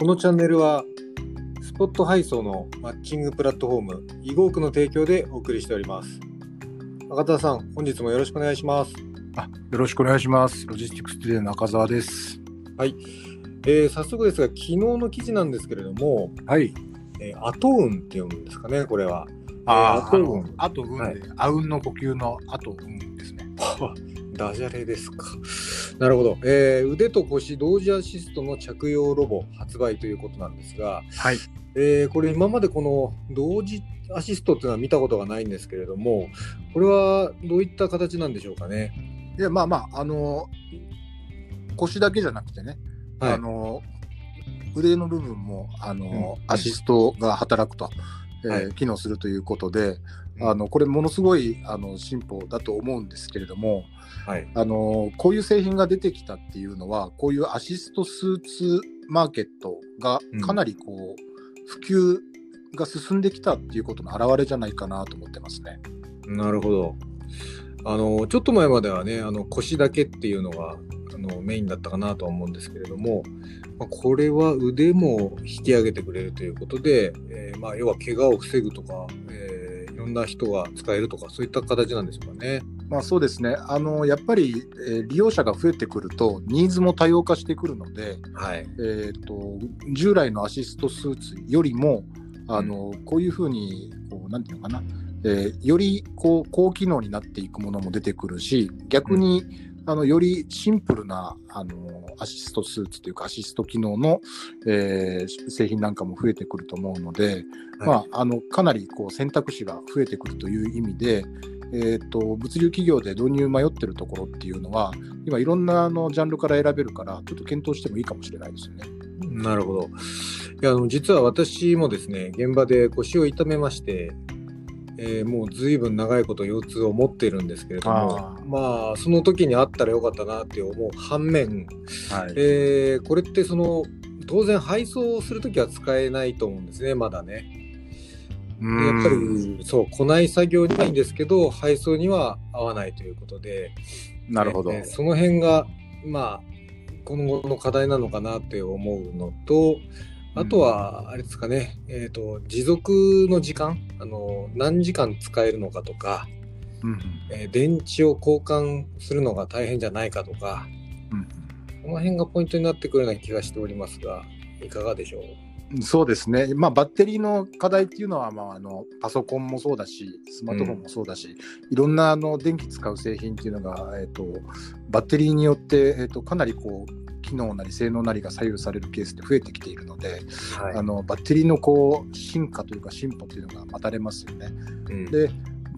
このチャンネルはスポット配送のマッチングプラットフォーム e ゴークの提供でお送りしております。赤田さん本日もよろしくお願いします。あよろしくお願いします。 LOGISTICS TODAY の中澤です。はい、えー早速ですが昨日の記事なんですけれども、はい。えー、 ATOUN って読むんですかねこれは。あえーアトウンのあとうんで、はい。あうんの呼吸のあとうんですね。ダジャレですか。なるほど、えー腕と腰同時アシストの着用ロボ発売ということなんですが、はい。えーこれ今までこの同時アシストっていうのは見たことがないんですけれども、これはどういった形なんでしょうかね？いやまあまああの腰だけじゃなくてね、はい。あの腕の部分もあの、うん。アシストが働くと、えーはい。機能するということで、うんあのこれものすごいあの進歩だと思うんですけれどもはい。あのこういう製品が出てきたっていうのはこういうアシストスーツマーケットがかなりこう、普及が進んできたっていうことの表れじゃないかなと思ってますね。なるほど。あのちょっと前まではね、あの腰だけっていうのがあのメインだったかなとは思うんですけれども、まあ、これは腕も引き上げてくれるということで、えーまあ、要は怪我を防ぐとか、えろんな人が使えるとか、そういった形なんでしょうかね。まあそうですねあのやっぱり、えー利用者が増えてくるとニーズも多様化してくるので、はい。えー、と従来のアシストスーツよりもあの、こういうふうにこうなんていうのかな、えーよりこう高機能になっていくものも出てくるし逆に、あのよりシンプルなあのアシストスーツというかアシスト機能の、えー製品なんかも増えてくると思うので、まあ、あのかなりこう選択肢が増えてくるという意味で、えー、と物流企業で導入迷ってるところっていうのは今いろんなあのジャンルから選べるからちょっと検討してもいいかもしれないですよね。なるほど。いやあの実は私もですね、現場で腰を痛めまして、えーもうずいぶん長いこと腰痛を持っているんですけれどもあ、まあその時にあったらよかったなって思う反面、はいえーこれってその当然配送する時は使えないと思うんですね、まだね。でやっぱりそう、庫内作業にはいいんですけど、配送には合わないということで、なるほど。えーその辺が、まあ、今後の課題なのかなって思うのと、あとは、あれですかね、えっ、と、持続の時間、あの、何時間使えるのかとか、うんえー電池を交換するのが大変じゃないかとか、うんこの辺がポイントになってくるような気がしておりますが、いかがでしょう？うんそうですね、まあ、バッテリーの課題っていうのは、まあ、あのパソコンもそうだし、スマートフォンもそうだし、いろんなあの電気使う製品っていうのが、えー、とバッテリーによって、えー、とかなりこう機能なり性能なりが左右されるケースって増えてきているので、はいあのバッテリーのこう進化というか進歩というのが待たれますよね。うんで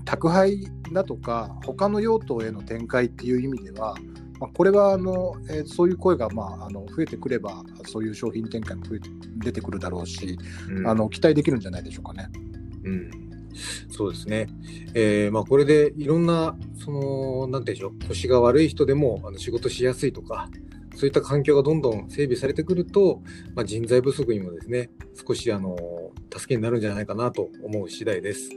宅配だとか他の用途への展開っていう意味では、まあ、これはあの、えーそういう声が、まあ、あの増えてくればそういう商品展開も増えて出てくるだろうし、うんあの期待できるんじゃないでしょうかね。うん、そうですね。えーまあ、これでいろんな、その、なんていうんでしょう、腰が悪い人でもあの仕事しやすいとか、そういった環境がどんどん整備されてくると、まあ、人材不足にもですね、少しあの助けになるんじゃないかなと思う次第です。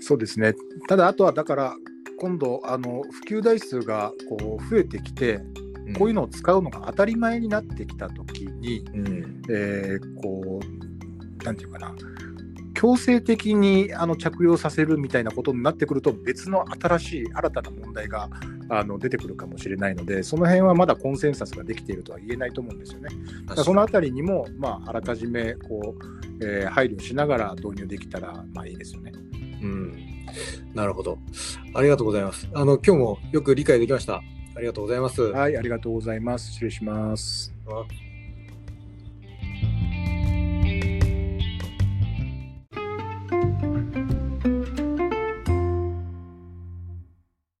そうですね。ただあとはだから今度あの普及台数がこう増えてきてこういうのを使うのが当たり前になってきた時に、うん、えーこうなんていうかな強制的にあの着用させるみたいなことになってくると別の新しい新たな問題があの出てくるかもしれないのでその辺はまだコンセンサスができているとは言えないと思うんですよね。そのあたりにも、まあ、あらかじめこう、えー配慮しながら導入できたらまあいいですよね。うん、なるほど。ありがとうございます。あの、今日もよく理解できました。ありがとうございます。はい、ありがとうございます。失礼します。あ